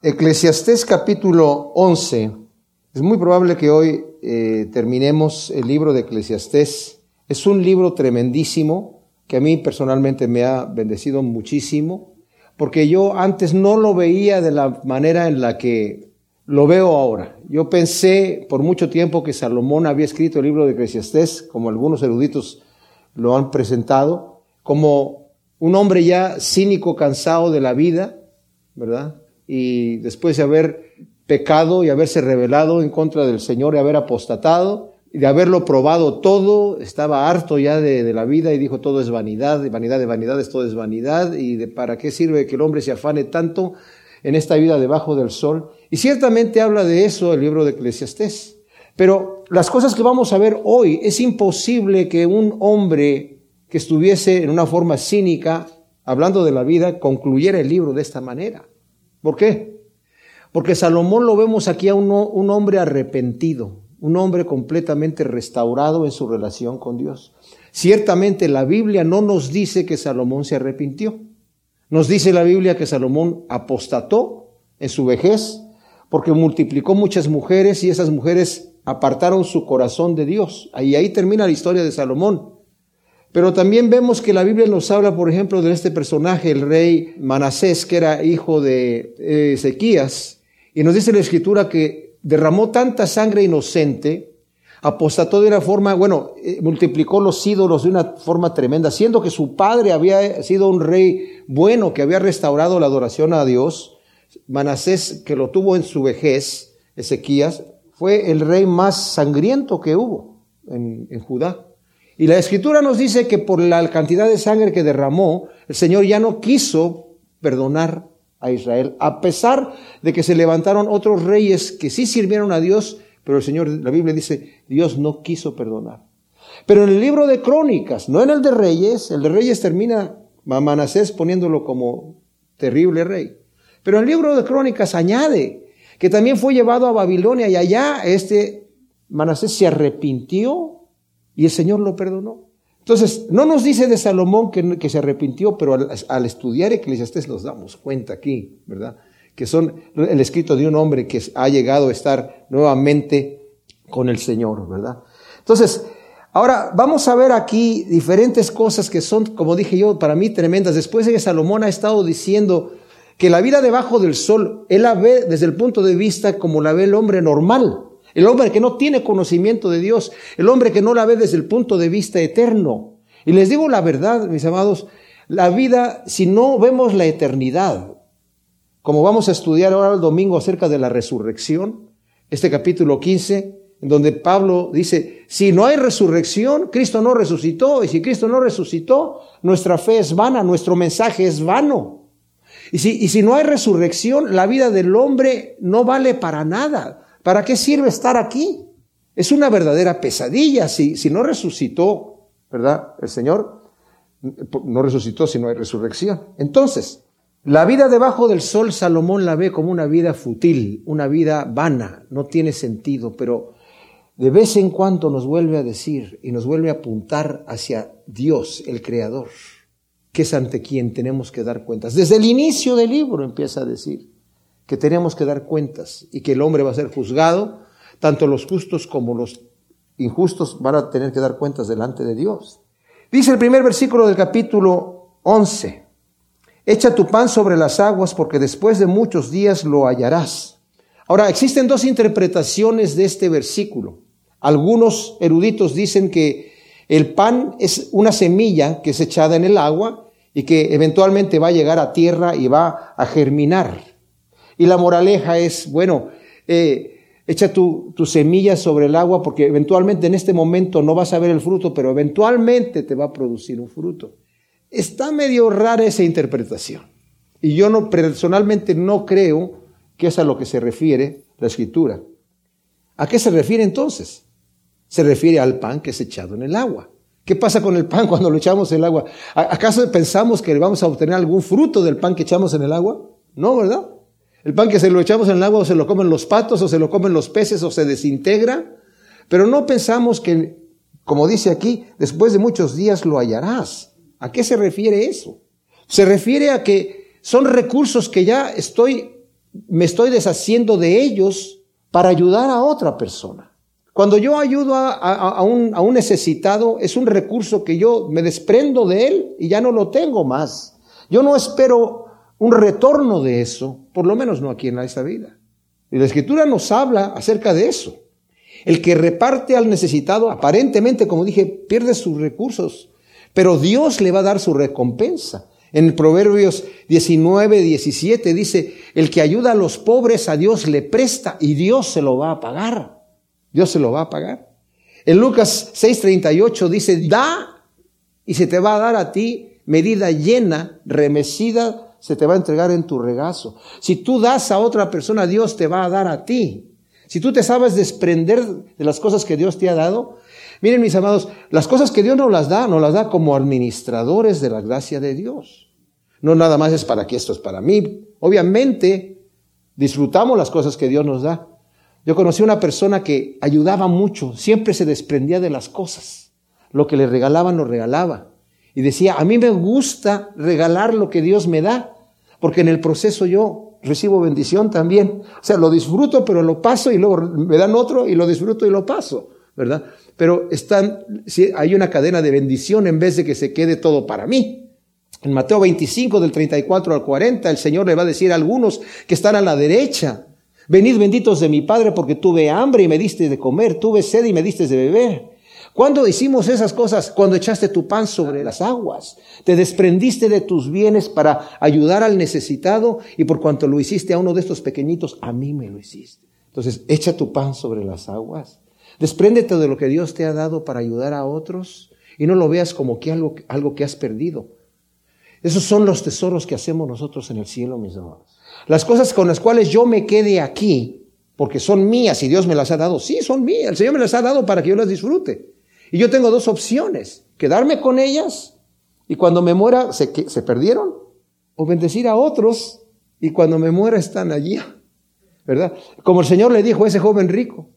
Eclesiastés capítulo 11. Es muy probable que hoy eh, terminemos el libro de Eclesiastés. Es un libro tremendísimo que a mí personalmente me ha bendecido muchísimo, porque yo antes no lo veía de la manera en la que lo veo ahora. Yo pensé por mucho tiempo que Salomón había escrito el libro de Eclesiastés, como algunos eruditos lo han presentado, como un hombre ya cínico, cansado de la vida, ¿verdad? Y después de haber pecado y haberse rebelado en contra del Señor y haber apostatado, y de haberlo probado todo, estaba harto ya de, la vida y dijo todo es vanidad, vanidad de vanidades, todo es vanidad, y de para qué sirve que el hombre se afane tanto en esta vida debajo del sol. Y ciertamente habla de eso el libro de Eclesiastés. Pero las cosas que vamos a ver hoy, es imposible que un hombre que estuviese en una forma cínica, hablando de la vida, concluyera el libro de esta manera. ¿Por qué? Porque Salomón lo vemos aquí a un, un hombre arrepentido, un hombre completamente restaurado en su relación con Dios. Ciertamente la Biblia no nos dice que Salomón se arrepintió. Nos dice la Biblia que Salomón apostató en su vejez porque multiplicó muchas mujeres y esas mujeres apartaron su corazón de Dios. Ahí, ahí termina la historia de Salomón. Pero también vemos que la Biblia nos habla, por ejemplo, de este personaje, el rey Manasés, que era hijo de Ezequías, y nos dice la escritura que derramó tanta sangre inocente, apostató de una forma, bueno, eh, multiplicó los ídolos de una forma tremenda, siendo que su padre había sido un rey bueno, que había restaurado la adoración a Dios. Manasés, que lo tuvo en su vejez, Ezequías, fue el rey más sangriento que hubo en, en Judá. Y la escritura nos dice que por la cantidad de sangre que derramó, el Señor ya no quiso perdonar a Israel, a pesar de que se levantaron otros reyes que sí sirvieron a Dios, pero el Señor, la Biblia dice, Dios no quiso perdonar. Pero en el libro de Crónicas, no en el de Reyes, el de Reyes termina Manasés poniéndolo como terrible rey. Pero en el libro de Crónicas añade que también fue llevado a Babilonia y allá este Manasés se arrepintió y el Señor lo perdonó. Entonces, no nos dice de Salomón que, se arrepintió, pero al, estudiar Eclesiastés nos damos cuenta aquí, ¿verdad? Que son el escrito de un hombre que ha llegado a estar nuevamente con el Señor, ¿verdad? Entonces, ahora vamos a ver aquí diferentes cosas que son, como dije yo, para mí tremendas. Después de que Salomón ha estado diciendo que la vida debajo del sol, él la ve desde el punto de vista como la ve el hombre normal. El hombre que no tiene conocimiento de Dios, el hombre que no la ve desde el punto de vista eterno. Y les digo la verdad, mis amados, la vida, si no vemos la eternidad, como vamos a estudiar ahora el domingo acerca de la resurrección, este capítulo 15, en donde Pablo dice, si no hay resurrección, Cristo no resucitó, y si Cristo no resucitó, nuestra fe es vana, nuestro mensaje es vano. Y si, y si no hay resurrección, la vida del hombre no vale para nada. ¿Para qué sirve estar aquí? Es una verdadera pesadilla si, si no resucitó, ¿verdad? El Señor no resucitó si no hay resurrección. Entonces, la vida debajo del sol, Salomón la ve como una vida fútil, una vida vana, no tiene sentido, pero de vez en cuando nos vuelve a decir y nos vuelve a apuntar hacia Dios, el Creador, que es ante quien tenemos que dar cuentas. Desde el inicio del libro empieza a decir, que tenemos que dar cuentas y que el hombre va a ser juzgado, tanto los justos como los injustos van a tener que dar cuentas delante de Dios. Dice el primer versículo del capítulo 11, echa tu pan sobre las aguas porque después de muchos días lo hallarás. Ahora, existen dos interpretaciones de este versículo. Algunos eruditos dicen que el pan es una semilla que es echada en el agua y que eventualmente va a llegar a tierra y va a germinar. Y la moraleja es, bueno, eh, echa tu, tu, semilla sobre el agua porque eventualmente en este momento no vas a ver el fruto, pero eventualmente te va a producir un fruto. Está medio rara esa interpretación. Y yo no, personalmente no creo que es a lo que se refiere la escritura. ¿A qué se refiere entonces? Se refiere al pan que es echado en el agua. ¿Qué pasa con el pan cuando lo echamos en el agua? ¿Acaso pensamos que vamos a obtener algún fruto del pan que echamos en el agua? No, ¿verdad? El pan que se lo echamos en el agua o se lo comen los patos o se lo comen los peces o se desintegra. Pero no pensamos que, como dice aquí, después de muchos días lo hallarás. ¿A qué se refiere eso? Se refiere a que son recursos que ya estoy me estoy deshaciendo de ellos para ayudar a otra persona. Cuando yo ayudo a, un, a, un, necesitado, es un recurso que yo me desprendo de él y ya no lo tengo más. Yo no espero un retorno de eso, por lo menos no aquí en esta vida. Y la escritura nos habla acerca de eso. El que reparte al necesitado, aparentemente, como dije, pierde sus recursos, pero Dios le va a dar su recompensa. En Proverbios 19, 17 dice, el que ayuda a los pobres a Dios le presta y Dios se lo va a pagar. Dios se lo va a pagar. En Lucas 6, 38 dice, da y se te va a dar a ti medida llena, remecida, se te va a entregar en tu regazo. Si tú das a otra persona, Dios te va a dar a ti. Si tú te sabes desprender de las cosas que Dios te ha dado, miren mis amados, las cosas que Dios nos las da, nos las da como administradores de la gracia de Dios. No nada más es para que esto es para mí. Obviamente, disfrutamos las cosas que Dios nos da. Yo conocí una persona que ayudaba mucho, siempre se desprendía de las cosas. Lo que le regalaban, lo regalaba. Y decía, a mí me gusta regalar lo que Dios me da, porque en el proceso yo recibo bendición también. O sea, lo disfruto, pero lo paso y luego me dan otro y lo disfruto y lo paso, ¿verdad? Pero están, hay una cadena de bendición en vez de que se quede todo para mí. En Mateo 25, del 34 al 40, el Señor le va a decir a algunos que están a la derecha, venid benditos de mi Padre porque tuve hambre y me diste de comer, tuve sed y me diste de beber. ¿Cuándo hicimos esas cosas? Cuando echaste tu pan sobre las aguas. Te desprendiste de tus bienes para ayudar al necesitado y por cuanto lo hiciste a uno de estos pequeñitos, a mí me lo hiciste. Entonces, echa tu pan sobre las aguas. Despréndete de lo que Dios te ha dado para ayudar a otros y no lo veas como que algo, algo que has perdido. Esos son los tesoros que hacemos nosotros en el cielo, mis amados. Las cosas con las cuales yo me quede aquí, porque son mías y Dios me las ha dado. Sí, son mías. El Señor me las ha dado para que yo las disfrute. Y yo tengo dos opciones. Quedarme con ellas y cuando me muera se, se perdieron. O bendecir a otros y cuando me muera están allí. ¿Verdad? Como el Señor le dijo a ese joven rico.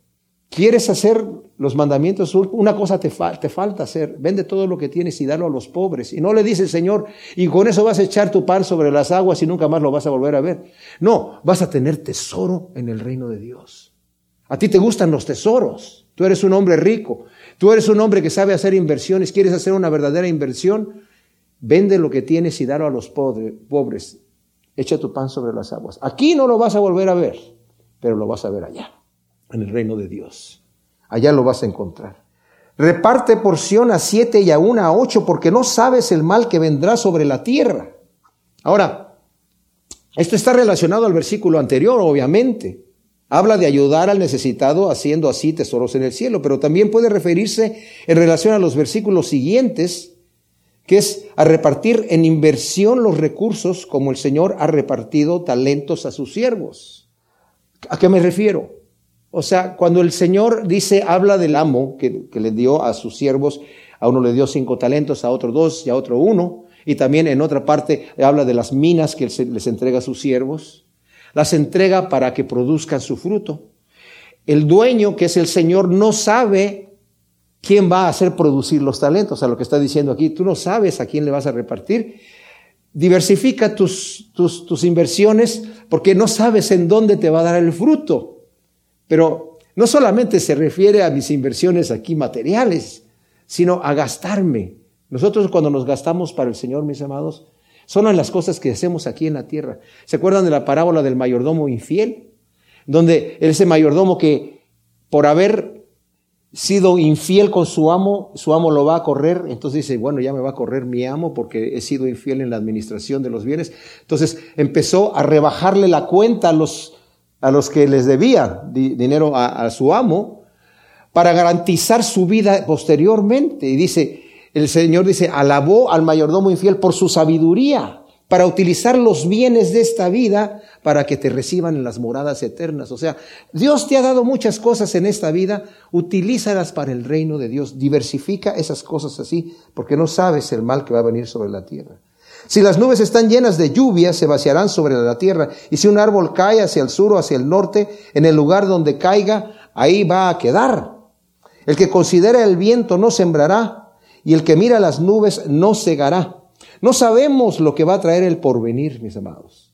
¿Quieres hacer los mandamientos? Una cosa te, te, falta hacer. Vende todo lo que tienes y dalo a los pobres. Y no le dice el Señor, y con eso vas a echar tu pan sobre las aguas y nunca más lo vas a volver a ver. No, vas a tener tesoro en el reino de Dios. A ti te gustan los tesoros. Tú eres un hombre rico. Tú eres un hombre que sabe hacer inversiones. ¿Quieres hacer una verdadera inversión? Vende lo que tienes y dalo a los pobres. Echa tu pan sobre las aguas. Aquí no lo vas a volver a ver, pero lo vas a ver allá en el reino de Dios. Allá lo vas a encontrar. Reparte porción a siete y a una a ocho, porque no sabes el mal que vendrá sobre la tierra. Ahora, esto está relacionado al versículo anterior, obviamente. Habla de ayudar al necesitado haciendo así tesoros en el cielo, pero también puede referirse en relación a los versículos siguientes, que es a repartir en inversión los recursos como el Señor ha repartido talentos a sus siervos. ¿A qué me refiero? O sea, cuando el Señor dice, habla del amo que, le dio a sus siervos, a uno le dio cinco talentos, a otro dos y a otro uno, y también en otra parte habla de las minas que les entrega a sus siervos, las entrega para que produzcan su fruto. El dueño, que es el Señor, no sabe quién va a hacer producir los talentos, a lo que está diciendo aquí, tú no sabes a quién le vas a repartir. Diversifica tus, tus, tus inversiones porque no sabes en dónde te va a dar el fruto. Pero no solamente se refiere a mis inversiones aquí materiales, sino a gastarme. Nosotros cuando nos gastamos para el Señor, mis amados, son las cosas que hacemos aquí en la tierra. ¿Se acuerdan de la parábola del mayordomo infiel? Donde ese mayordomo que por haber sido infiel con su amo, su amo lo va a correr, entonces dice, bueno, ya me va a correr mi amo porque he sido infiel en la administración de los bienes. Entonces empezó a rebajarle la cuenta a los, a los que les debía dinero a, su amo para garantizar su vida posteriormente. Y dice, el Señor dice, alabó al mayordomo infiel por su sabiduría para utilizar los bienes de esta vida para que te reciban en las moradas eternas. O sea, Dios te ha dado muchas cosas en esta vida, utilízalas para el reino de Dios, diversifica esas cosas así, porque no sabes el mal que va a venir sobre la tierra. Si las nubes están llenas de lluvia, se vaciarán sobre la tierra. Y si un árbol cae hacia el sur o hacia el norte, en el lugar donde caiga, ahí va a quedar. El que considera el viento no sembrará, y el que mira las nubes no cegará. No sabemos lo que va a traer el porvenir, mis amados.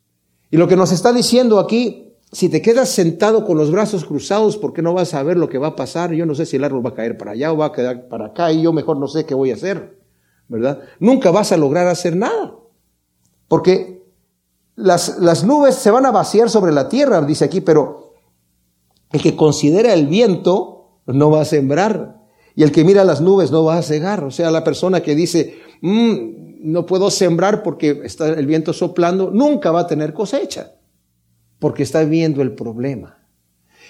Y lo que nos está diciendo aquí, si te quedas sentado con los brazos cruzados, ¿por qué no vas a ver lo que va a pasar? Yo no sé si el árbol va a caer para allá o va a quedar para acá y yo mejor no sé qué voy a hacer, ¿verdad? Nunca vas a lograr hacer nada. Porque las, las nubes se van a vaciar sobre la tierra, dice aquí, pero el que considera el viento no va a sembrar. Y el que mira las nubes no va a cegar. O sea, la persona que dice, mm, no puedo sembrar porque está el viento soplando, nunca va a tener cosecha. Porque está viendo el problema.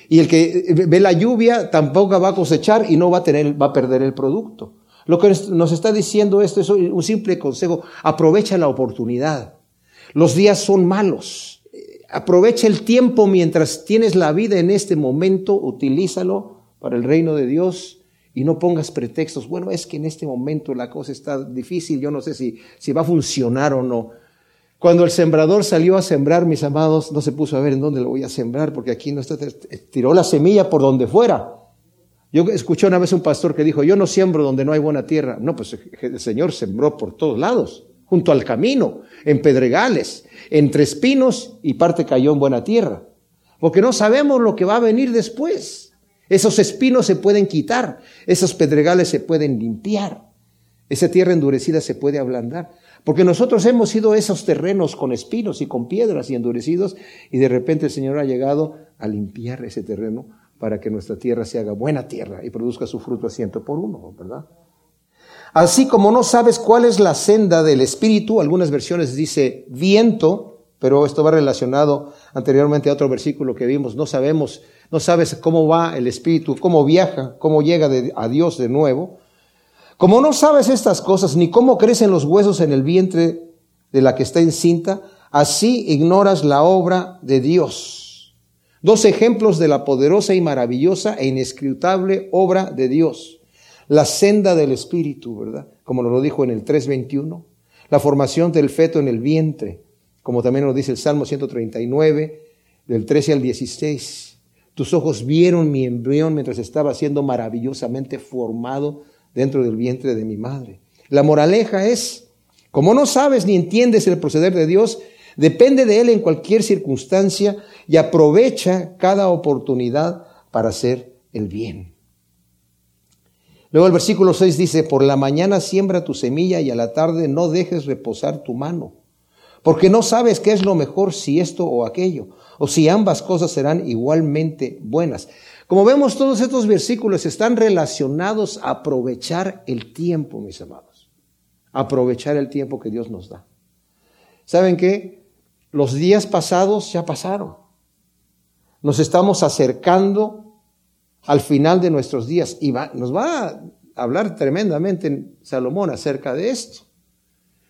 Y el que ve la lluvia tampoco va a cosechar y no va a tener, va a perder el producto. Lo que nos está diciendo esto es un simple consejo. Aprovecha la oportunidad. Los días son malos. Aprovecha el tiempo mientras tienes la vida en este momento. Utilízalo para el reino de Dios y no pongas pretextos. Bueno, es que en este momento la cosa está difícil. Yo no sé si, si va a funcionar o no. Cuando el sembrador salió a sembrar, mis amados, no se puso a ver en dónde lo voy a sembrar, porque aquí no está, tiró la semilla por donde fuera. Yo escuché una vez un pastor que dijo, yo no siembro donde no hay buena tierra. No, pues el Señor sembró por todos lados junto al camino, en pedregales, entre espinos y parte cayó en buena tierra. Porque no sabemos lo que va a venir después. Esos espinos se pueden quitar, esos pedregales se pueden limpiar, esa tierra endurecida se puede ablandar. Porque nosotros hemos sido esos terrenos con espinos y con piedras y endurecidos y de repente el Señor ha llegado a limpiar ese terreno para que nuestra tierra se haga buena tierra y produzca su fruto ciento por uno, ¿verdad? Así como no sabes cuál es la senda del espíritu, algunas versiones dice viento, pero esto va relacionado anteriormente a otro versículo que vimos, no sabemos, no sabes cómo va el espíritu, cómo viaja, cómo llega a Dios de nuevo. Como no sabes estas cosas, ni cómo crecen los huesos en el vientre de la que está encinta, así ignoras la obra de Dios. Dos ejemplos de la poderosa y maravillosa e inescrutable obra de Dios la senda del espíritu, ¿verdad? Como lo dijo en el 3.21, la formación del feto en el vientre, como también nos dice el Salmo 139, del 13 al 16. Tus ojos vieron mi embrión mientras estaba siendo maravillosamente formado dentro del vientre de mi madre. La moraleja es, como no sabes ni entiendes el proceder de Dios, depende de Él en cualquier circunstancia y aprovecha cada oportunidad para hacer el bien. Luego el versículo 6 dice, por la mañana siembra tu semilla y a la tarde no dejes reposar tu mano, porque no sabes qué es lo mejor si esto o aquello, o si ambas cosas serán igualmente buenas. Como vemos, todos estos versículos están relacionados a aprovechar el tiempo, mis amados. Aprovechar el tiempo que Dios nos da. ¿Saben qué? Los días pasados ya pasaron. Nos estamos acercando al final de nuestros días. Y nos va a hablar tremendamente en Salomón acerca de esto.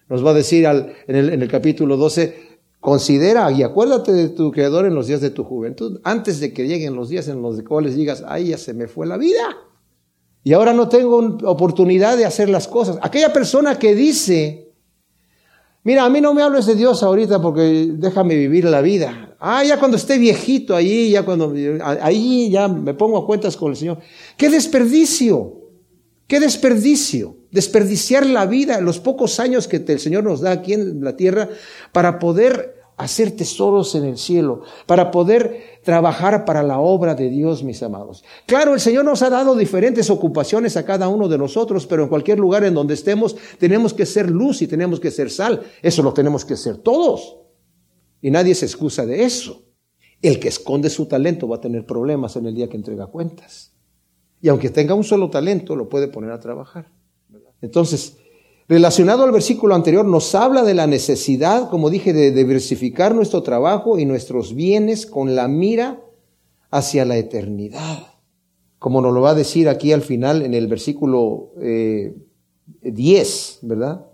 Nos va a decir al, en, el, en el capítulo 12, Considera y acuérdate de tu Creador en los días de tu juventud, antes de que lleguen los días en los cuales digas, ay, ya se me fue la vida. Y ahora no tengo oportunidad de hacer las cosas. Aquella persona que dice, Mira, a mí no me hables de Dios ahorita porque déjame vivir la vida. Ah, ya cuando esté viejito ahí, ya cuando, ahí ya me pongo a cuentas con el Señor. ¡Qué desperdicio! ¡Qué desperdicio! Desperdiciar la vida, los pocos años que el Señor nos da aquí en la tierra para poder hacer tesoros en el cielo, para poder trabajar para la obra de Dios, mis amados. Claro, el Señor nos ha dado diferentes ocupaciones a cada uno de nosotros, pero en cualquier lugar en donde estemos tenemos que ser luz y tenemos que ser sal. Eso lo tenemos que ser todos. Y nadie se excusa de eso. El que esconde su talento va a tener problemas en el día que entrega cuentas. Y aunque tenga un solo talento, lo puede poner a trabajar. Entonces, Relacionado al versículo anterior, nos habla de la necesidad, como dije, de diversificar nuestro trabajo y nuestros bienes con la mira hacia la eternidad. Como nos lo va a decir aquí al final en el versículo 10, eh, ¿verdad?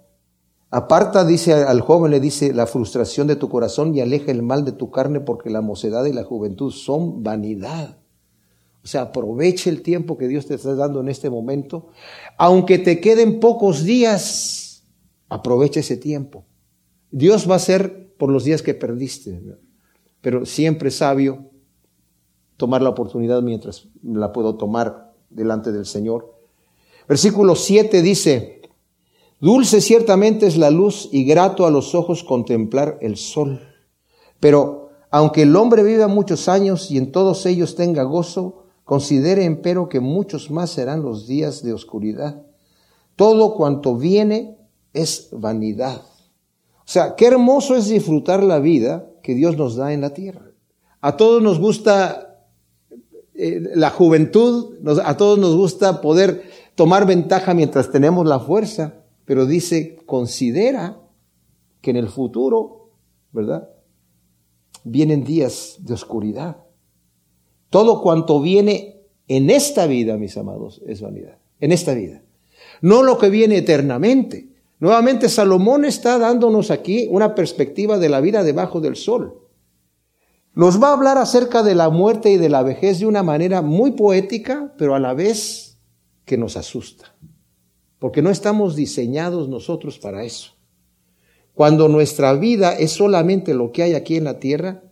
Aparta, dice al joven, le dice, la frustración de tu corazón y aleja el mal de tu carne porque la mocedad y la juventud son vanidad. O sea, aproveche el tiempo que Dios te está dando en este momento. Aunque te queden pocos días, aprovecha ese tiempo. Dios va a ser por los días que perdiste, pero siempre sabio tomar la oportunidad mientras la puedo tomar delante del Señor. Versículo 7 dice, Dulce ciertamente es la luz y grato a los ojos contemplar el sol Pero aunque el hombre viva muchos años y en todos ellos tenga gozo, considere empero que muchos más serán los días de oscuridad. Todo cuanto viene es vanidad. O sea, qué hermoso es disfrutar la vida que Dios nos da en la tierra. A todos nos gusta eh, la juventud, a todos nos gusta poder tomar ventaja mientras tenemos la fuerza, pero dice, considera que en el futuro, ¿verdad? Vienen días de oscuridad. Todo cuanto viene en esta vida, mis amados, es vanidad. En esta vida. No lo que viene eternamente. Nuevamente Salomón está dándonos aquí una perspectiva de la vida debajo del sol. Nos va a hablar acerca de la muerte y de la vejez de una manera muy poética, pero a la vez que nos asusta, porque no estamos diseñados nosotros para eso. Cuando nuestra vida es solamente lo que hay aquí en la tierra,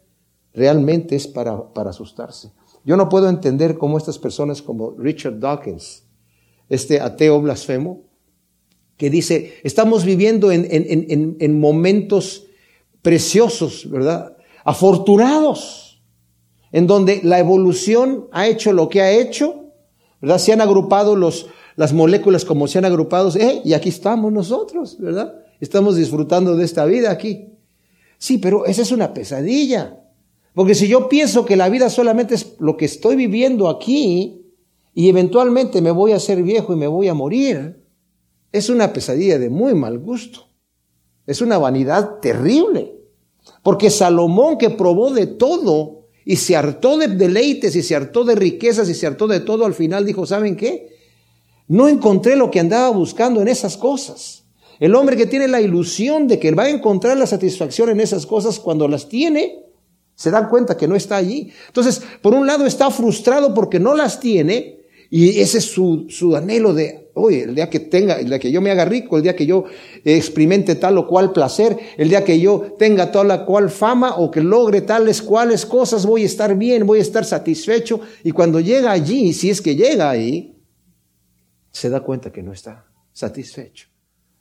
realmente es para, asustarse. Yo no puedo entender cómo estas personas como Richard Dawkins, este ateo blasfemo, que dice, estamos viviendo en, en, en momentos preciosos, ¿verdad? afortunados, en donde la evolución ha hecho lo que ha hecho, ¿verdad? Se han agrupado los, las moléculas como se han agrupado, eh, y aquí estamos nosotros, ¿verdad? Estamos disfrutando de esta vida aquí. Sí, pero esa es una pesadilla. Porque si yo pienso que la vida solamente es lo que estoy viviendo aquí y eventualmente me voy a hacer viejo y me voy a morir, es una pesadilla de muy mal gusto. Es una vanidad terrible. Porque Salomón que probó de todo y se hartó de deleites y se hartó de riquezas y se hartó de todo, al final dijo, ¿saben qué? No encontré lo que andaba buscando en esas cosas. El hombre que tiene la ilusión de que va a encontrar la satisfacción en esas cosas cuando las tiene, se da cuenta que no está allí. Entonces, por un lado está frustrado porque no las tiene y ese es su, su anhelo de oye, el día que tenga, el día que yo me haga rico, el día que yo experimente tal o cual placer, el día que yo tenga tal o cual fama o que logre tales cuales cosas, voy a estar bien, voy a estar satisfecho. Y cuando llega allí, si es que llega ahí, se da cuenta que no está satisfecho,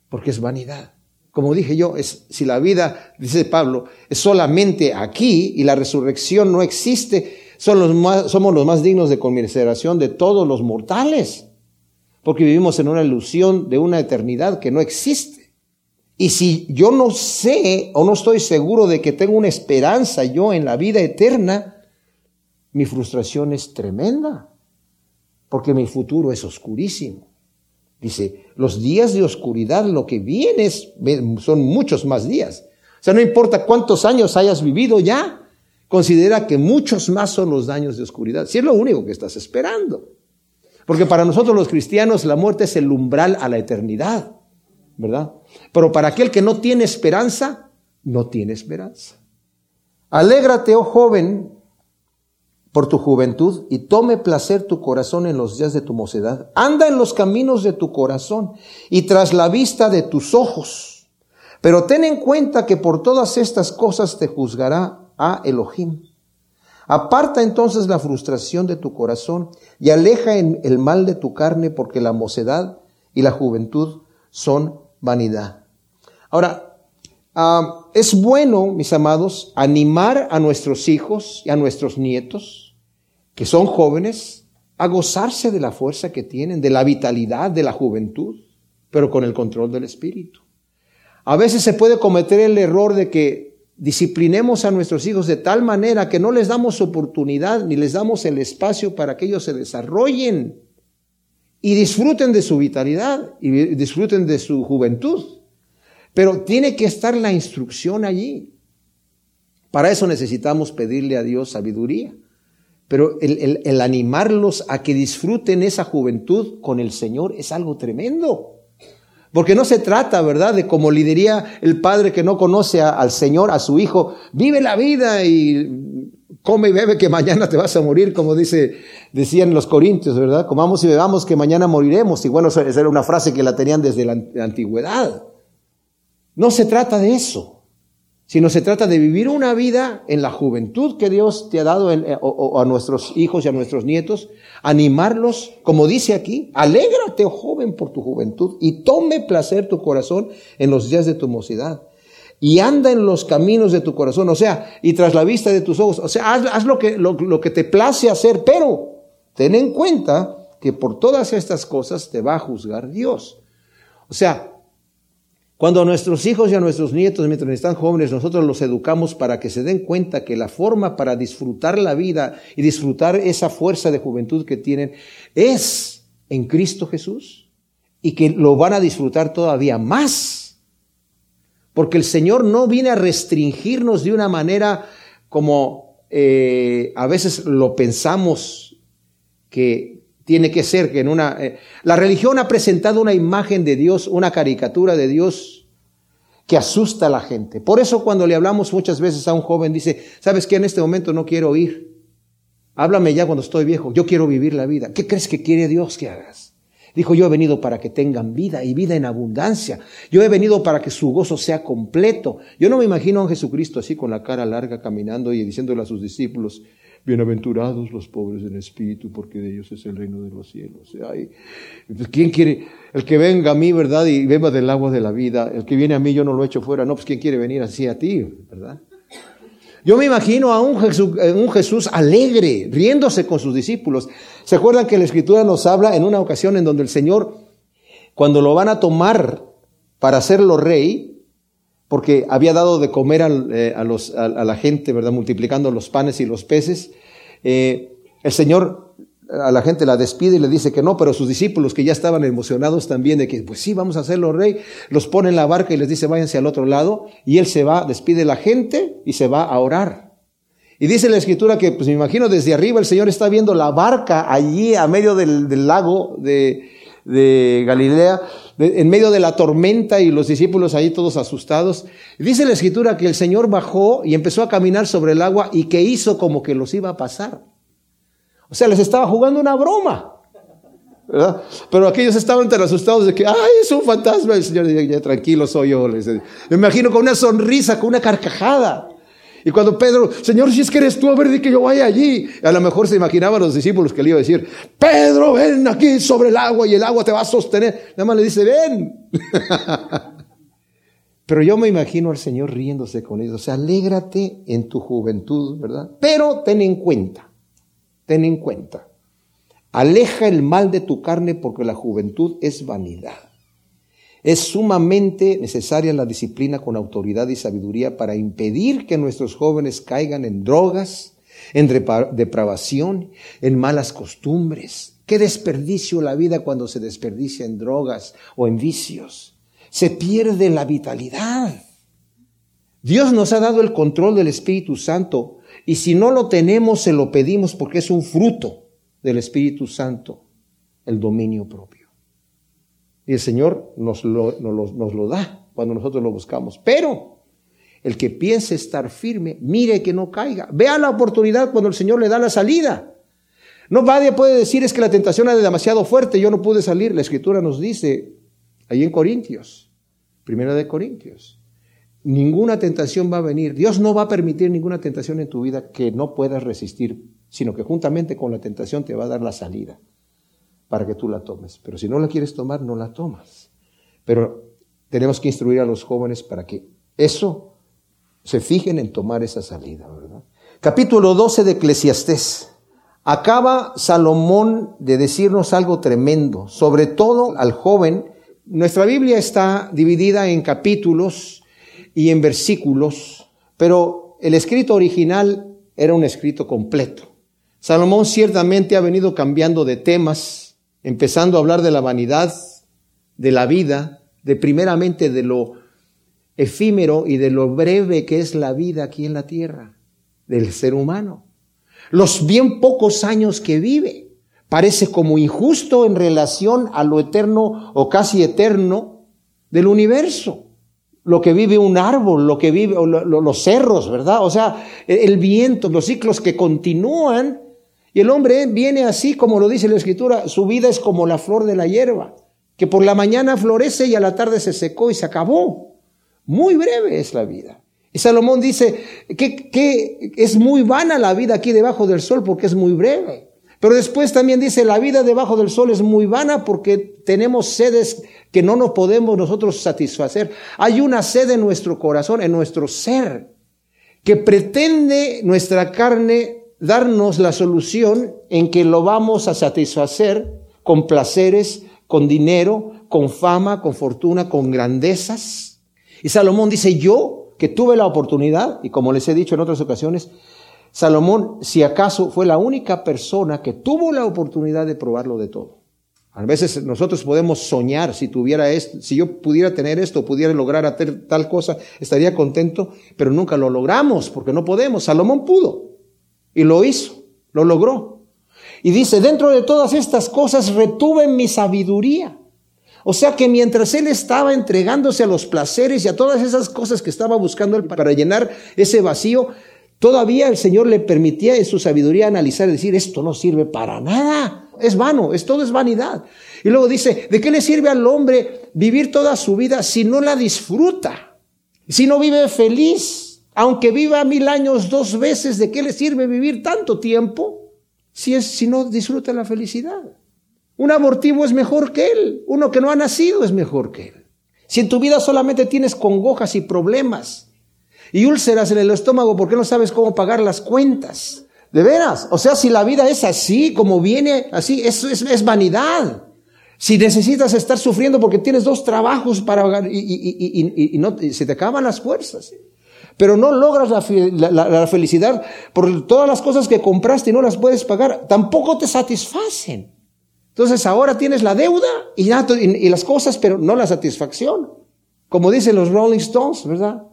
porque es vanidad. Como dije yo, es, si la vida, dice Pablo, es solamente aquí y la resurrección no existe, somos los más dignos de conmiseración de todos los mortales porque vivimos en una ilusión de una eternidad que no existe. Y si yo no sé o no estoy seguro de que tengo una esperanza yo en la vida eterna, mi frustración es tremenda, porque mi futuro es oscurísimo. Dice, los días de oscuridad, lo que viene son muchos más días. O sea, no importa cuántos años hayas vivido ya, considera que muchos más son los daños de oscuridad. Si es lo único que estás esperando. Porque para nosotros los cristianos la muerte es el umbral a la eternidad, ¿verdad? Pero para aquel que no tiene esperanza, no tiene esperanza. Alégrate, oh joven, por tu juventud y tome placer tu corazón en los días de tu mocedad. Anda en los caminos de tu corazón y tras la vista de tus ojos. Pero ten en cuenta que por todas estas cosas te juzgará a Elohim. Aparta entonces la frustración de tu corazón y aleja el mal de tu carne porque la mocedad y la juventud son vanidad. Ahora, ah, es bueno, mis amados, animar a nuestros hijos y a nuestros nietos, que son jóvenes, a gozarse de la fuerza que tienen, de la vitalidad, de la juventud, pero con el control del espíritu. A veces se puede cometer el error de que disciplinemos a nuestros hijos de tal manera que no les damos oportunidad ni les damos el espacio para que ellos se desarrollen y disfruten de su vitalidad y disfruten de su juventud. Pero tiene que estar la instrucción allí. Para eso necesitamos pedirle a Dios sabiduría. Pero el, animarlos a que disfruten esa juventud con el Señor es algo tremendo. Porque no se trata, ¿verdad?, de como le diría el padre que no conoce al Señor, a su hijo, vive la vida y come y bebe que mañana te vas a morir, como dice, decían los corintios, ¿verdad? Comamos y bebamos que mañana moriremos. Y bueno, esa era una frase que la tenían desde la antigüedad. No se trata de eso sino se trata de vivir una vida en la juventud que Dios te ha dado eh, a nuestros hijos y a nuestros nietos, animarlos, como dice aquí, alégrate, oh joven, por tu juventud y tome placer tu corazón en los días de tu mocidad. y anda en los caminos de tu corazón, o sea, y tras la vista de tus ojos, o sea, haz, lo, que, lo, que te place hacer, pero ten en cuenta que por todas estas cosas te va a juzgar Dios. O sea, cuando a nuestros hijos y a nuestros nietos, mientras están jóvenes, nosotros los educamos para que se den cuenta que la forma para disfrutar la vida y disfrutar esa fuerza de juventud que tienen es en Cristo Jesús y que lo van a disfrutar todavía más. Porque el Señor no viene a restringirnos de una manera como eh, a veces lo pensamos que tiene que ser, que en una... Eh, la religión ha presentado una imagen de Dios, una caricatura de Dios que asusta a la gente. Por eso cuando le hablamos muchas veces a un joven, dice, ¿sabes qué? En este momento no quiero ir. Háblame ya cuando estoy viejo. Yo quiero vivir la vida. ¿Qué crees que quiere Dios que hagas? Dijo, yo he venido para que tengan vida y vida en abundancia. Yo he venido para que su gozo sea completo. Yo no me imagino a un Jesucristo así con la cara larga caminando y diciéndole a sus discípulos, bienaventurados los pobres en espíritu, porque de ellos es el reino de los cielos. Pues, ¿Quién quiere? El que venga a mí, ¿verdad? Y beba del agua de la vida. El que viene a mí, yo no lo echo fuera. No, pues ¿quién quiere venir así a ti? ¿Verdad? Yo me imagino a un Jesús, un Jesús, alegre, riéndose con sus discípulos. ¿Se acuerdan que la Escritura nos habla en una ocasión en donde el Señor, cuando lo van a tomar para hacerlo rey, porque había dado de comer eh, a, la gente, ¿verdad? Multiplicando los panes y los peces, eh, el Señor a la gente la despide y le dice que no, pero sus discípulos que ya estaban emocionados también de que, pues sí, vamos a hacerlo rey, los pone en la barca y les dice, váyanse al otro lado, y él se va, despide a la gente y se va a orar. Y dice la escritura que, pues me imagino desde arriba el Señor está viendo la barca allí a medio del, lago de, de Galilea, en medio de la tormenta y los discípulos ahí todos asustados. dice la escritura que el Señor bajó y empezó a caminar sobre el agua y que hizo como que los iba a pasar. O sea, les estaba jugando una broma. Pero aquellos estaban tan asustados de que, ay, es un fantasma. El Señor dice, tranquilo soy yo. me imagino con una sonrisa, con una carcajada. Y cuando Pedro, Señor, si es que eres tú, a ver, di que yo vaya allí. A lo mejor se imaginaban los discípulos que le iba a decir, Pedro, ven aquí sobre el agua y el agua te va a sostener. Nada más le dice, ven. Pero yo me imagino al Señor riéndose con ellos. O sea, alégrate en tu juventud, ¿verdad? Pero ten en cuenta ten en cuenta. Aleja el mal de tu carne porque la juventud es vanidad. Es sumamente necesaria la disciplina con autoridad y sabiduría para impedir que nuestros jóvenes caigan en drogas, en depravación, en malas costumbres. Qué desperdicio la vida cuando se desperdicia en drogas o en vicios. Se pierde la vitalidad. Dios nos ha dado el control del Espíritu Santo y si no lo tenemos, se lo pedimos porque es un fruto del Espíritu Santo, el dominio propio. Y el Señor nos lo, nos lo, da cuando nosotros lo buscamos. Pero el que piense estar firme, mire que no caiga. Vea la oportunidad cuando el Señor le da la salida. No nadie puede decir es que la tentación era demasiado fuerte, yo no pude salir. La escritura nos dice ahí en Corintios, primera de Corintios, ninguna tentación va a venir. Dios no va a permitir ninguna tentación en tu vida que no puedas resistir, sino que juntamente con la tentación te va a dar la salida para que tú la tomes. Pero si no la quieres tomar, no la tomas. Pero tenemos que instruir a los jóvenes para que eso se fijen en tomar esa salida, ¿verdad? Capítulo 12 de Eclesiastés. Acaba Salomón de decirnos algo tremendo, sobre todo al joven. Nuestra Biblia está dividida en capítulos y en versículos, pero el escrito original era un escrito completo. Salomón ciertamente ha venido cambiando de temas, empezando a hablar de la vanidad, de la vida, de primeramente de lo efímero y de lo breve que es la vida aquí en la tierra, del ser humano. Los bien pocos años que vive parece como injusto en relación a lo eterno o casi eterno del universo lo que vive un árbol, lo que vive los cerros, ¿verdad? O sea, el viento, los ciclos que continúan. Y el hombre viene así, como lo dice la escritura, su vida es como la flor de la hierba, que por la mañana florece y a la tarde se secó y se acabó. Muy breve es la vida. Y Salomón dice que, que es muy vana la vida aquí debajo del sol porque es muy breve. Pero después también dice, la vida debajo del sol es muy vana porque tenemos sedes que no nos podemos nosotros satisfacer. Hay una sed en nuestro corazón, en nuestro ser, que pretende nuestra carne darnos la solución en que lo vamos a satisfacer con placeres, con dinero, con fama, con fortuna, con grandezas. Y Salomón dice, yo que tuve la oportunidad, y como les he dicho en otras ocasiones, Salomón, si acaso, fue la única persona que tuvo la oportunidad de probarlo de todo. A veces nosotros podemos soñar, si tuviera esto, si yo pudiera tener esto, pudiera lograr hacer tal cosa, estaría contento, pero nunca lo logramos porque no podemos. Salomón pudo y lo hizo, lo logró. Y dice, dentro de todas estas cosas retuve mi sabiduría. O sea que mientras él estaba entregándose a los placeres y a todas esas cosas que estaba buscando para llenar ese vacío, Todavía el Señor le permitía en su sabiduría analizar y decir, esto no sirve para nada, es vano, es todo es vanidad. Y luego dice, ¿de qué le sirve al hombre vivir toda su vida si no la disfruta? Si no vive feliz, aunque viva mil años dos veces, ¿de qué le sirve vivir tanto tiempo si, es, si no disfruta la felicidad? Un abortivo es mejor que él, uno que no ha nacido es mejor que él. Si en tu vida solamente tienes congojas y problemas, y úlceras en el estómago porque no sabes cómo pagar las cuentas. De veras, o sea, si la vida es así, como viene así, eso es, vanidad. Si necesitas estar sufriendo porque tienes dos trabajos para pagar y, no, se te acaban las fuerzas. Pero no logras la, felicidad por todas las cosas que compraste y no las puedes pagar, tampoco te satisfacen. Entonces ahora tienes la deuda y, y las cosas, pero no la satisfacción. Como dicen los Rolling Stones, ¿verdad?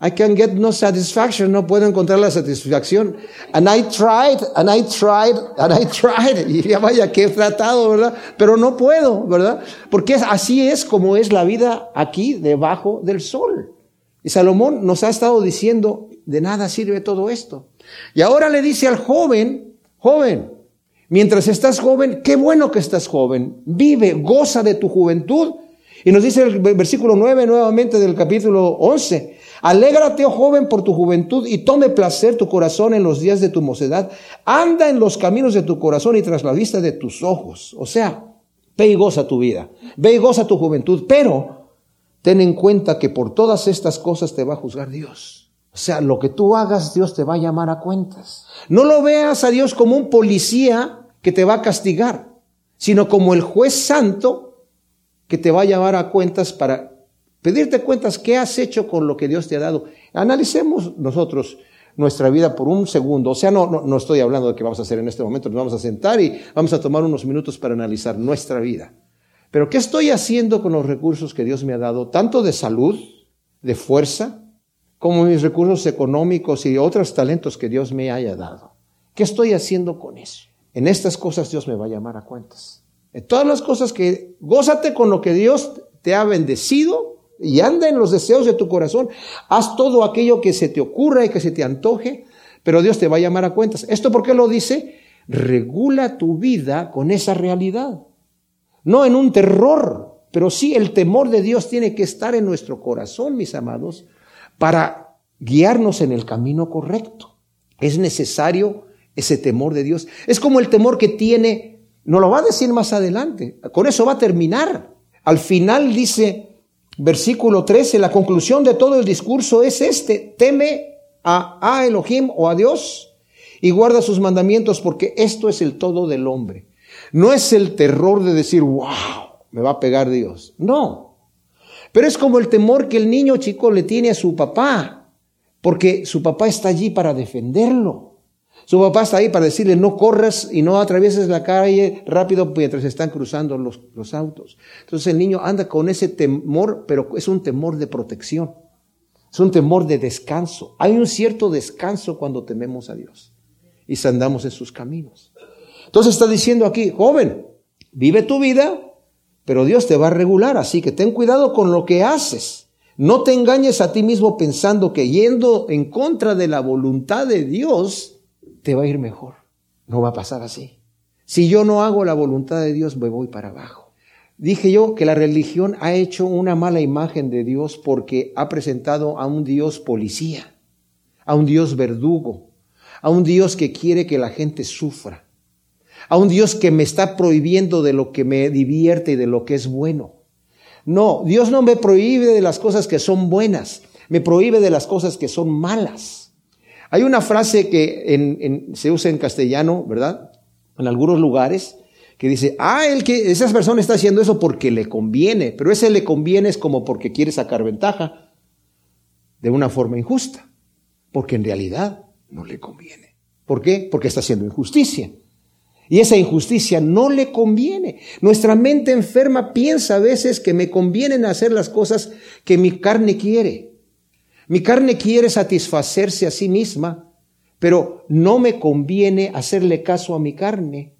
I can get no satisfaction, no puedo encontrar la satisfacción. And I tried, and I tried, and I tried. Y ya vaya que he tratado, ¿verdad? Pero no puedo, ¿verdad? Porque así es como es la vida aquí debajo del sol. Y Salomón nos ha estado diciendo, de nada sirve todo esto. Y ahora le dice al joven, joven, mientras estás joven, qué bueno que estás joven, vive, goza de tu juventud. Y nos dice el versículo 9 nuevamente del capítulo 11, Alégrate, oh joven, por tu juventud y tome placer tu corazón en los días de tu mocedad. Anda en los caminos de tu corazón y tras la vista de tus ojos. O sea, ve y goza tu vida, ve y goza tu juventud, pero ten en cuenta que por todas estas cosas te va a juzgar Dios. O sea, lo que tú hagas, Dios te va a llamar a cuentas. No lo veas a Dios como un policía que te va a castigar, sino como el juez santo que te va a llamar a cuentas para Pedirte cuentas qué has hecho con lo que Dios te ha dado. Analicemos nosotros nuestra vida por un segundo. O sea, no, no, estoy hablando de qué vamos a hacer en este momento. Nos vamos a sentar y vamos a tomar unos minutos para analizar nuestra vida. Pero ¿qué estoy haciendo con los recursos que Dios me ha dado? Tanto de salud, de fuerza, como mis recursos económicos y otros talentos que Dios me haya dado. ¿Qué estoy haciendo con eso? En estas cosas Dios me va a llamar a cuentas. En todas las cosas que, gózate con lo que Dios te ha bendecido y anda en los deseos de tu corazón. Haz todo aquello que se te ocurra y que se te antoje, pero Dios te va a llamar a cuentas. ¿Esto por qué lo dice? Regula tu vida con esa realidad. No en un terror, pero sí el temor de Dios tiene que estar en nuestro corazón, mis amados, para guiarnos en el camino correcto. Es necesario ese temor de Dios. Es como el temor que tiene, no lo va a decir más adelante, con eso va a terminar. Al final dice, versículo 13, la conclusión de todo el discurso es este, teme a, a Elohim o a Dios y guarda sus mandamientos porque esto es el todo del hombre. No es el terror de decir, wow, me va a pegar Dios. No. Pero es como el temor que el niño chico le tiene a su papá, porque su papá está allí para defenderlo. Su papá está ahí para decirle, no corras y no atravieses la calle rápido mientras están cruzando los, autos. Entonces el niño anda con ese temor, pero es un temor de protección. Es un temor de descanso. Hay un cierto descanso cuando tememos a Dios y andamos en sus caminos. Entonces está diciendo aquí, joven, vive tu vida, pero Dios te va a regular, así que ten cuidado con lo que haces. No te engañes a ti mismo pensando que yendo en contra de la voluntad de Dios, te va a ir mejor. No va a pasar así. Si yo no hago la voluntad de Dios, me voy para abajo. Dije yo que la religión ha hecho una mala imagen de Dios porque ha presentado a un Dios policía, a un Dios verdugo, a un Dios que quiere que la gente sufra, a un Dios que me está prohibiendo de lo que me divierte y de lo que es bueno. No, Dios no me prohíbe de las cosas que son buenas, me prohíbe de las cosas que son malas. Hay una frase que se usa en castellano, ¿verdad? En algunos lugares, que dice, ah, el que esa persona está haciendo eso porque le conviene, pero ese le conviene es como porque quiere sacar ventaja de una forma injusta, porque en realidad no le conviene. ¿Por qué? Porque está haciendo injusticia. Y esa injusticia no le conviene. Nuestra mente enferma piensa a veces que me convienen hacer las cosas que mi carne quiere. Mi carne quiere satisfacerse a sí misma, pero no me conviene hacerle caso a mi carne.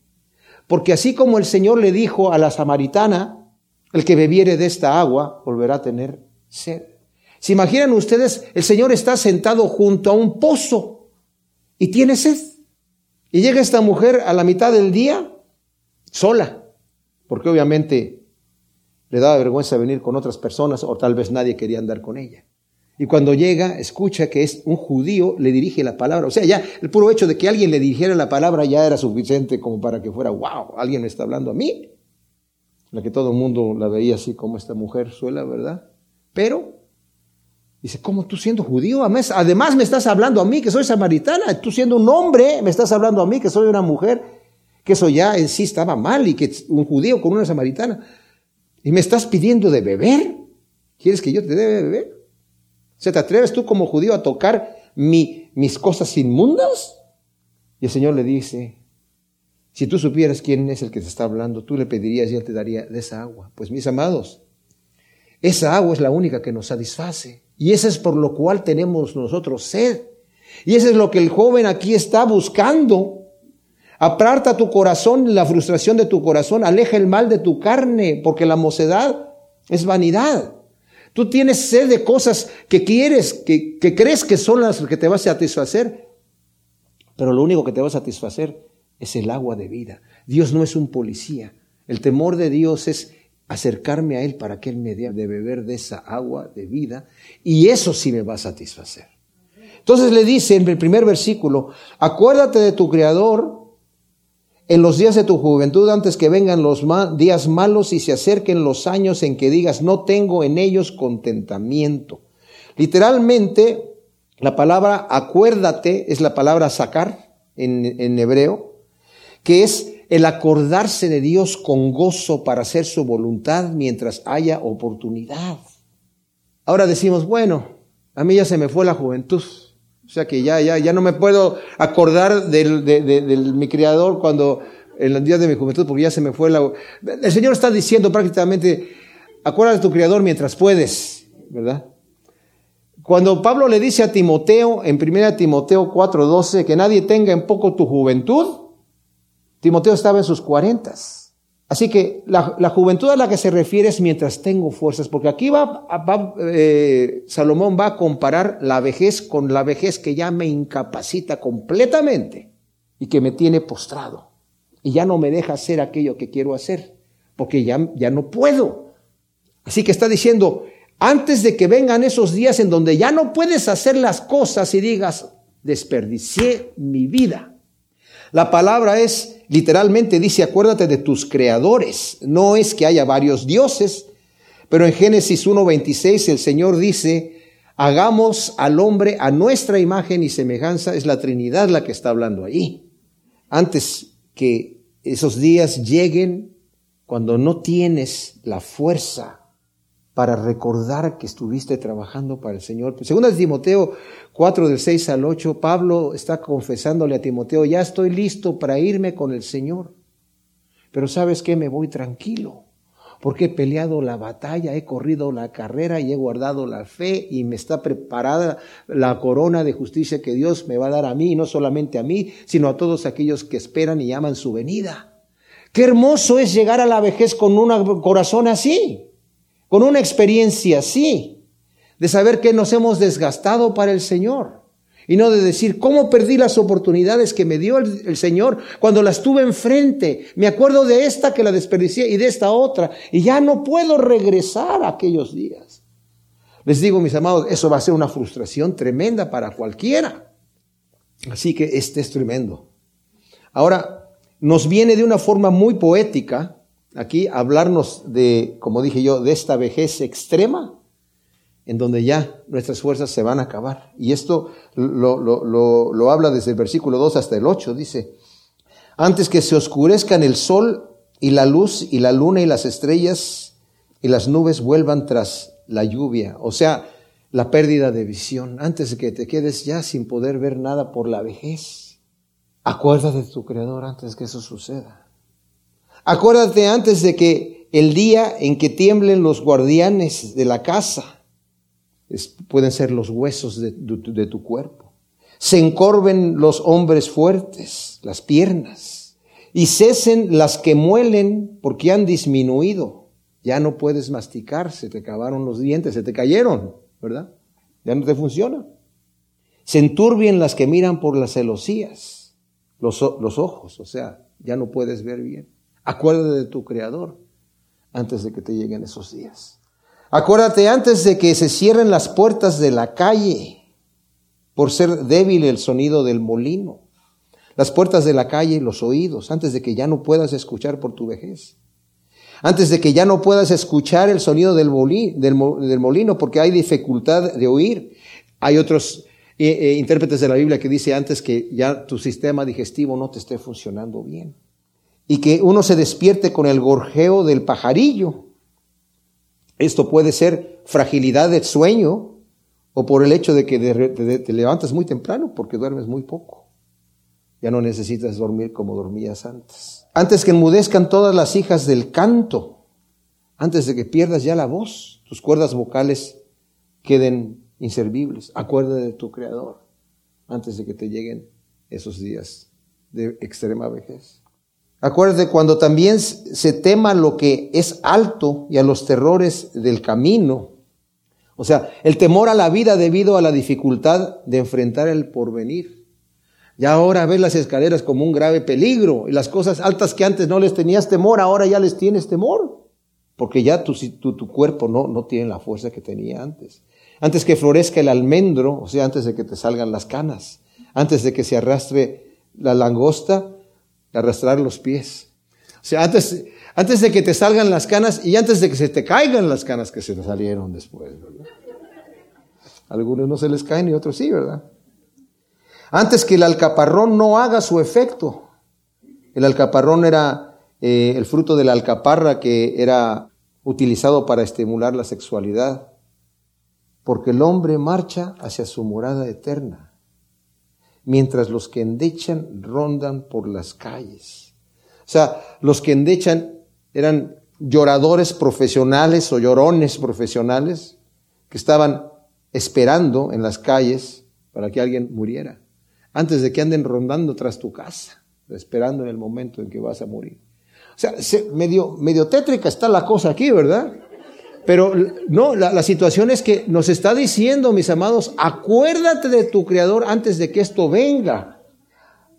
Porque así como el Señor le dijo a la samaritana, el que bebiere de esta agua volverá a tener sed. ¿Se imaginan ustedes? El Señor está sentado junto a un pozo y tiene sed. Y llega esta mujer a la mitad del día sola, porque obviamente le daba vergüenza venir con otras personas o tal vez nadie quería andar con ella. Y cuando llega, escucha que es un judío, le dirige la palabra. O sea, ya el puro hecho de que alguien le dirigiera la palabra ya era suficiente como para que fuera, wow, alguien me está hablando a mí. La que todo el mundo la veía así como esta mujer suela, ¿verdad? Pero Dice, ¿cómo tú siendo judío? Además me estás hablando a mí que soy samaritana. Tú siendo un hombre me estás hablando a mí que soy una mujer. Que eso ya en sí estaba mal y que un judío con una samaritana. Y me estás pidiendo de beber. ¿Quieres que yo te dé de beber? ¿Se te atreves tú como judío a tocar mi, mis cosas inmundas? Y el Señor le dice, si tú supieras quién es el que te está hablando, tú le pedirías y él te daría de esa agua. Pues mis amados, esa agua es la única que nos satisface. Y eso es por lo cual tenemos nosotros sed. Y eso es lo que el joven aquí está buscando. Aparta tu corazón, la frustración de tu corazón, aleja el mal de tu carne, porque la mocedad es vanidad. Tú tienes sed de cosas que quieres, que, que crees que son las que te va a satisfacer, pero lo único que te va a satisfacer es el agua de vida. Dios no es un policía. El temor de Dios es acercarme a Él para que Él me dé de beber de esa agua de vida y eso sí me va a satisfacer. Entonces le dice en el primer versículo, acuérdate de tu Creador en los días de tu juventud antes que vengan los días malos y se acerquen los años en que digas, no tengo en ellos contentamiento. Literalmente, la palabra acuérdate es la palabra sacar en, en hebreo, que es el acordarse de Dios con gozo para hacer su voluntad mientras haya oportunidad. Ahora decimos, bueno, a mí ya se me fue la juventud. O sea que ya, ya, ya no me puedo acordar del, de, mi criador cuando en los días de mi juventud, porque ya se me fue la... El Señor está diciendo prácticamente, acuérdate de tu criador mientras puedes, ¿verdad? Cuando Pablo le dice a Timoteo, en 1 Timoteo 4:12, que nadie tenga en poco tu juventud, Timoteo estaba en sus cuarentas. Así que la, juventud a la que se refiere es mientras tengo fuerzas, porque aquí va, eh, Salomón va a comparar la vejez con la vejez que ya me incapacita completamente y que me tiene postrado y ya no me deja hacer aquello que quiero hacer, porque ya, ya no puedo. Así que está diciendo, antes de que vengan esos días en donde ya no puedes hacer las cosas y digas, desperdicié mi vida. La palabra es literalmente dice, acuérdate de tus creadores. No es que haya varios dioses, pero en Génesis 1.26 el Señor dice, hagamos al hombre a nuestra imagen y semejanza. Es la Trinidad la que está hablando ahí. Antes que esos días lleguen, cuando no tienes la fuerza para recordar que estuviste trabajando para el Señor. Según Timoteo 4 del 6 al 8, Pablo está confesándole a Timoteo, ya estoy listo para irme con el Señor. Pero sabes qué, me voy tranquilo, porque he peleado la batalla, he corrido la carrera y he guardado la fe y me está preparada la corona de justicia que Dios me va a dar a mí, y no solamente a mí, sino a todos aquellos que esperan y aman su venida. Qué hermoso es llegar a la vejez con un corazón así con una experiencia así, de saber que nos hemos desgastado para el Señor. Y no de decir, ¿cómo perdí las oportunidades que me dio el, Señor cuando las tuve enfrente? Me acuerdo de esta que la desperdicié y de esta otra. Y ya no puedo regresar a aquellos días. Les digo, mis amados, eso va a ser una frustración tremenda para cualquiera. Así que este es tremendo. Ahora, nos viene de una forma muy poética aquí hablarnos de, como dije yo, de esta vejez extrema en donde ya nuestras fuerzas se van a acabar. Y esto lo, lo, lo, habla desde el versículo 2 hasta el 8. Dice, antes que se oscurezcan el sol y la luz y la luna y las estrellas y las nubes vuelvan tras la lluvia. O sea, la pérdida de visión, antes de que te quedes ya sin poder ver nada por la vejez. Acuérdate de tu Creador antes que eso suceda. Acuérdate antes de que el día en que tiemblen los guardianes de la casa, pueden ser los huesos de, tu cuerpo, se encorven los hombres fuertes, las piernas, y cesen las que muelen porque han disminuido. Ya no puedes masticar, se te acabaron los dientes, se te cayeron, ¿verdad? Ya no te funciona. Se enturbien las que miran por las celosías, los, los ojos, o sea, ya no puedes ver bien. Acuérdate de tu Creador antes de que te lleguen esos días. Acuérdate antes de que se cierren las puertas de la calle por ser débil el sonido del molino. Las puertas de la calle y los oídos, antes de que ya no puedas escuchar por tu vejez. Antes de que ya no puedas escuchar el sonido del, molino, porque hay dificultad de oír. Hay otros eh, eh, intérpretes de la Biblia que dice antes que ya tu sistema digestivo no te esté funcionando bien y que uno se despierte con el gorjeo del pajarillo. Esto puede ser fragilidad del sueño o por el hecho de que te levantas muy temprano porque duermes muy poco. Ya no necesitas dormir como dormías antes. Antes que enmudezcan todas las hijas del canto, antes de que pierdas ya la voz, tus cuerdas vocales queden inservibles. Acuérdate de tu Creador antes de que te lleguen esos días de extrema vejez. Acuérdate cuando también se tema lo que es alto y a los terrores del camino. O sea, el temor a la vida debido a la dificultad de enfrentar el porvenir. Ya ahora ves las escaleras como un grave peligro y las cosas altas que antes no les tenías temor, ahora ya les tienes temor. Porque ya tu, tu, cuerpo no tiene la fuerza que tenía antes. Antes que florezca el almendro, o sea, antes de que te salgan las canas, antes de que se arrastre la langosta, arrastrar los pies. O sea, antes, antes de que te salgan las canas y antes de que se te caigan las canas que se salieron después, ¿verdad? Algunos no se les caen y otros sí, ¿verdad? Antes que el alcaparrón no haga su efecto. El alcaparrón era eh, el fruto de la alcaparra que era utilizado para estimular la sexualidad. Porque el hombre marcha hacia su morada eterna mientras los que endechan rondan por las calles. O sea, los que endechan eran lloradores profesionales o llorones profesionales que estaban esperando en las calles para que alguien muriera, antes de que anden rondando tras tu casa, esperando en el momento en que vas a morir. O sea, medio, medio tétrica está la cosa aquí, ¿verdad? Pero no, la, situación es que nos está diciendo, mis amados, acuérdate de tu Creador antes de que esto venga.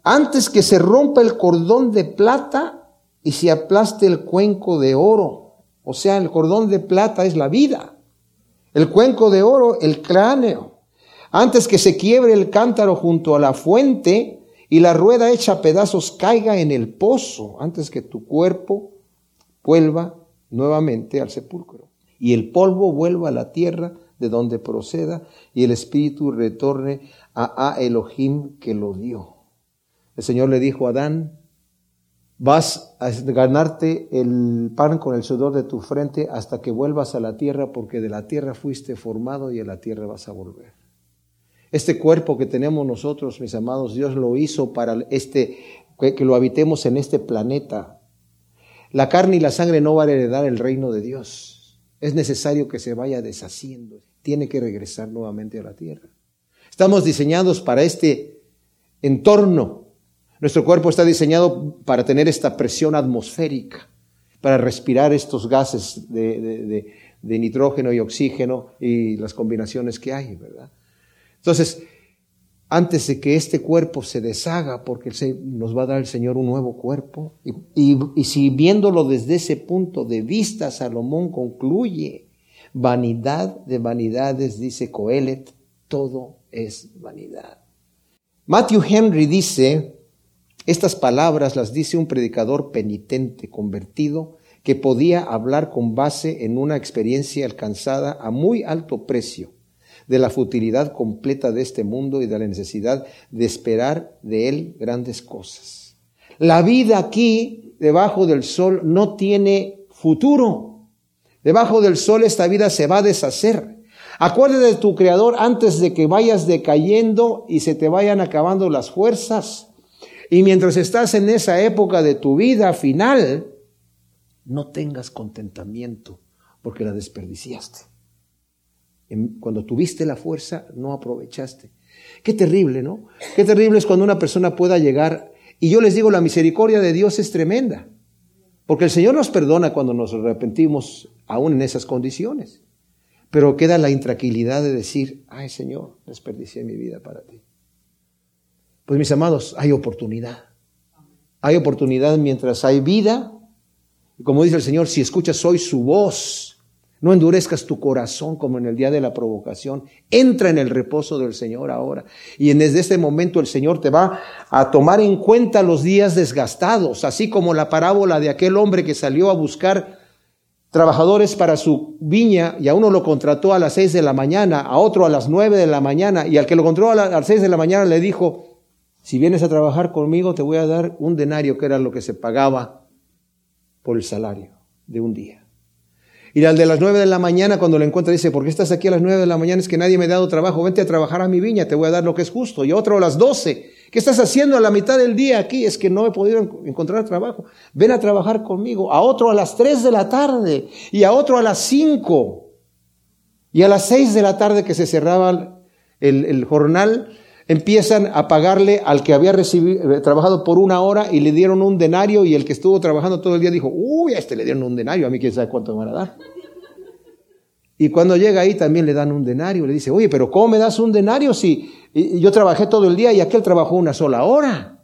Antes que se rompa el cordón de plata y se aplaste el cuenco de oro. O sea, el cordón de plata es la vida. El cuenco de oro, el cráneo. Antes que se quiebre el cántaro junto a la fuente y la rueda hecha a pedazos caiga en el pozo. Antes que tu cuerpo vuelva nuevamente al sepulcro y el polvo vuelva a la tierra de donde proceda y el espíritu retorne a, Elohim que lo dio. El Señor le dijo a Adán, vas a ganarte el pan con el sudor de tu frente hasta que vuelvas a la tierra porque de la tierra fuiste formado y a la tierra vas a volver. Este cuerpo que tenemos nosotros, mis amados, Dios lo hizo para este, que lo habitemos en este planeta. La carne y la sangre no van a heredar el reino de Dios. Es necesario que se vaya deshaciendo. Tiene que regresar nuevamente a la tierra. Estamos diseñados para este entorno. Nuestro cuerpo está diseñado para tener esta presión atmosférica, para respirar estos gases de, nitrógeno y oxígeno y las combinaciones que hay, ¿verdad? Entonces, antes de que este cuerpo se deshaga, porque nos va a dar el Señor un nuevo cuerpo. Y, si viéndolo desde ese punto de vista, Salomón concluye, vanidad de vanidades, dice Coelet, todo es vanidad. Matthew Henry dice, Estas palabras las dice un predicador penitente, convertido, que podía hablar con base en una experiencia alcanzada a muy alto precio de la futilidad completa de este mundo y de la necesidad de esperar de él grandes cosas. La vida aquí, debajo del sol, no tiene futuro. Debajo del sol esta vida se va a deshacer. Acuérdate de tu Creador antes de que vayas decayendo y se te vayan acabando las fuerzas. Y mientras estás en esa época de tu vida final, no tengas contentamiento porque la desperdiciaste. Cuando tuviste la fuerza, no aprovechaste. Qué terrible, ¿no? Qué terrible es cuando una persona pueda llegar. Y yo les digo, la misericordia de Dios es tremenda. Porque el Señor nos perdona cuando nos arrepentimos aún en esas condiciones. Pero queda la intranquilidad de decir, ay Señor, desperdicié mi vida para ti. Pues mis amados, hay oportunidad. Hay oportunidad mientras hay vida. Como dice el Señor, si escuchas hoy su voz, no endurezcas tu corazón como en el día de la provocación. Entra en el reposo del Señor ahora. Y desde este momento el Señor te va a tomar en cuenta los días desgastados, así como la parábola de aquel hombre que salió a buscar trabajadores para su viña y a uno lo contrató a las seis de la mañana, a otro a las nueve de la mañana y al que lo contrató a las seis de la mañana le dijo, si vienes a trabajar conmigo te voy a dar un denario que era lo que se pagaba por el salario de un día. Y al de las nueve de la mañana, cuando lo encuentra, dice, ¿por qué estás aquí a las nueve de la mañana? Es que nadie me ha dado trabajo, vente a trabajar a mi viña, te voy a dar lo que es justo. Y otro a las doce, ¿qué estás haciendo a la mitad del día aquí? Es que no he podido encontrar trabajo. Ven a trabajar conmigo. A otro a las tres de la tarde y a otro a las cinco. Y a las seis de la tarde que se cerraba el, el jornal, empiezan a pagarle al que había recibido, eh, trabajado por una hora y le dieron un denario y el que estuvo trabajando todo el día dijo, uy, a este le dieron un denario, a mí quién sabe cuánto me van a dar. Y cuando llega ahí también le dan un denario, le dice, oye, pero ¿cómo me das un denario si yo trabajé todo el día y aquel trabajó una sola hora?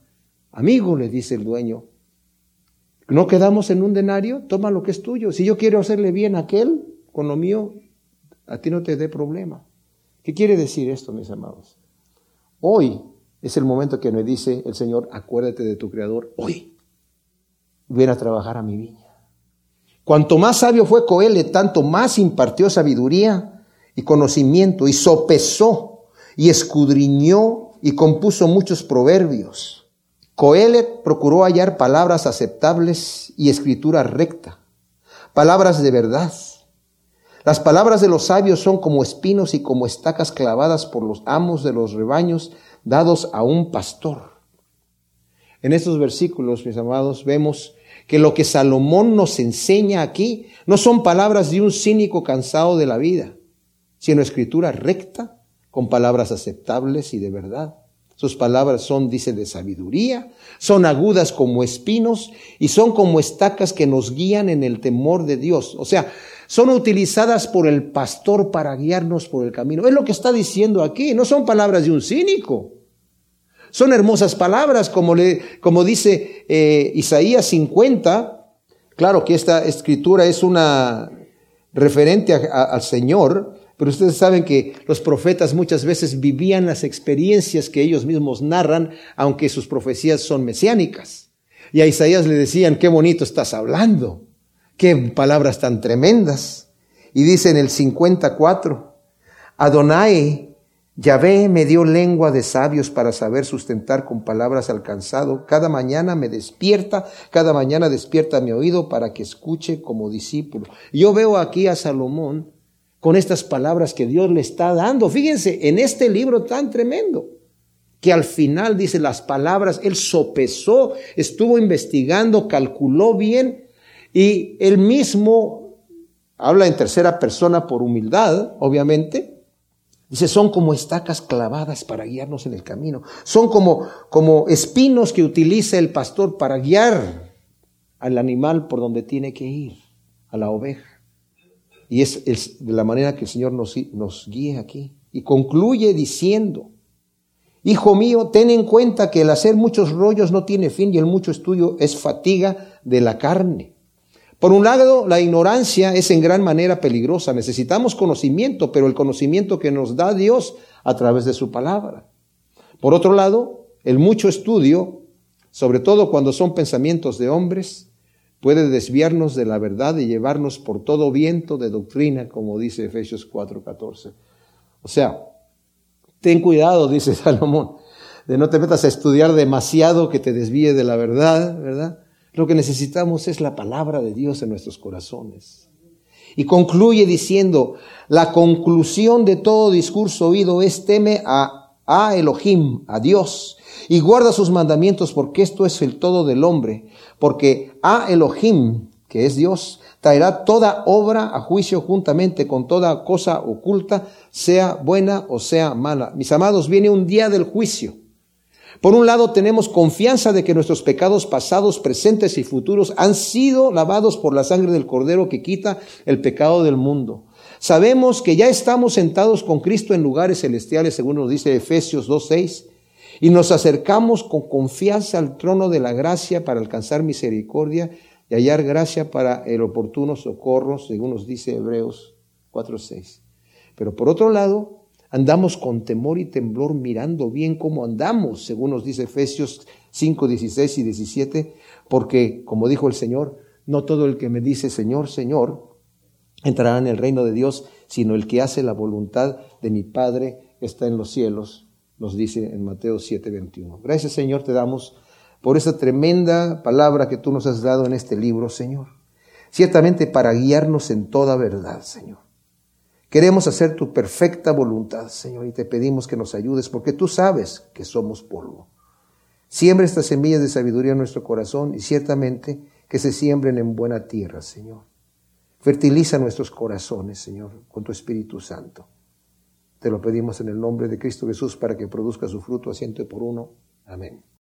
Amigo, le dice el dueño, ¿no quedamos en un denario? Toma lo que es tuyo. Si yo quiero hacerle bien a aquel con lo mío, a ti no te dé problema. ¿Qué quiere decir esto, mis amados? Hoy es el momento que me dice el Señor, acuérdate de tu Creador, hoy. Ven a trabajar a mi viña. Cuanto más sabio fue Coele, tanto más impartió sabiduría y conocimiento y sopesó y escudriñó y compuso muchos proverbios. Coelet procuró hallar palabras aceptables y escritura recta, palabras de verdad. Las palabras de los sabios son como espinos y como estacas clavadas por los amos de los rebaños dados a un pastor. En estos versículos, mis amados, vemos que lo que Salomón nos enseña aquí no son palabras de un cínico cansado de la vida, sino escritura recta con palabras aceptables y de verdad. Sus palabras son, dice, de sabiduría, son agudas como espinos y son como estacas que nos guían en el temor de Dios. O sea, son utilizadas por el pastor para guiarnos por el camino. Es lo que está diciendo aquí, no son palabras de un cínico. Son hermosas palabras, como, le, como dice eh, Isaías 50. Claro que esta escritura es una referente al Señor, pero ustedes saben que los profetas muchas veces vivían las experiencias que ellos mismos narran, aunque sus profecías son mesiánicas. Y a Isaías le decían, qué bonito estás hablando. Qué palabras tan tremendas. Y dice en el 54, Adonai, Yahvé me dio lengua de sabios para saber sustentar con palabras alcanzado. Cada mañana me despierta, cada mañana despierta mi oído para que escuche como discípulo. Yo veo aquí a Salomón con estas palabras que Dios le está dando. Fíjense, en este libro tan tremendo, que al final dice las palabras, él sopesó, estuvo investigando, calculó bien y él mismo habla en tercera persona por humildad, obviamente. Dice, son como estacas clavadas para guiarnos en el camino. Son como, como espinos que utiliza el pastor para guiar al animal por donde tiene que ir, a la oveja. Y es, de la manera que el Señor nos, nos guía aquí. Y concluye diciendo, Hijo mío, ten en cuenta que el hacer muchos rollos no tiene fin y el mucho estudio es fatiga de la carne. Por un lado, la ignorancia es en gran manera peligrosa. Necesitamos conocimiento, pero el conocimiento que nos da Dios a través de su palabra. Por otro lado, el mucho estudio sobre todo cuando son pensamientos de hombres, puede desviarnos de la verdad y llevarnos por todo viento de doctrina, como dice Efesios 4:14. O sea, ten cuidado, dice Salomón, de no te metas a estudiar demasiado que te desvíe de la verdad, ¿verdad? Lo que necesitamos es la palabra de Dios en nuestros corazones. Y concluye diciendo, la conclusión de todo discurso oído es teme a, a Elohim, a Dios, y guarda sus mandamientos porque esto es el todo del hombre, porque a Elohim, que es Dios, traerá toda obra a juicio juntamente con toda cosa oculta, sea buena o sea mala. Mis amados, viene un día del juicio. Por un lado, tenemos confianza de que nuestros pecados pasados, presentes y futuros han sido lavados por la sangre del Cordero que quita el pecado del mundo. Sabemos que ya estamos sentados con Cristo en lugares celestiales, según nos dice Efesios 2.6, y nos acercamos con confianza al trono de la gracia para alcanzar misericordia y hallar gracia para el oportuno socorro, según nos dice Hebreos 4.6. Pero por otro lado, andamos con temor y temblor mirando bien cómo andamos, según nos dice Efesios 5, 16 y 17, porque, como dijo el Señor, no todo el que me dice Señor, Señor, entrará en el reino de Dios, sino el que hace la voluntad de mi Padre está en los cielos, nos dice en Mateo 7, 21. Gracias Señor te damos por esa tremenda palabra que tú nos has dado en este libro, Señor. Ciertamente para guiarnos en toda verdad, Señor. Queremos hacer tu perfecta voluntad, Señor, y te pedimos que nos ayudes porque tú sabes que somos polvo. Siembra estas semillas de sabiduría en nuestro corazón y ciertamente que se siembren en buena tierra, Señor. Fertiliza nuestros corazones, Señor, con tu Espíritu Santo. Te lo pedimos en el nombre de Cristo Jesús para que produzca su fruto a ciento por uno. Amén.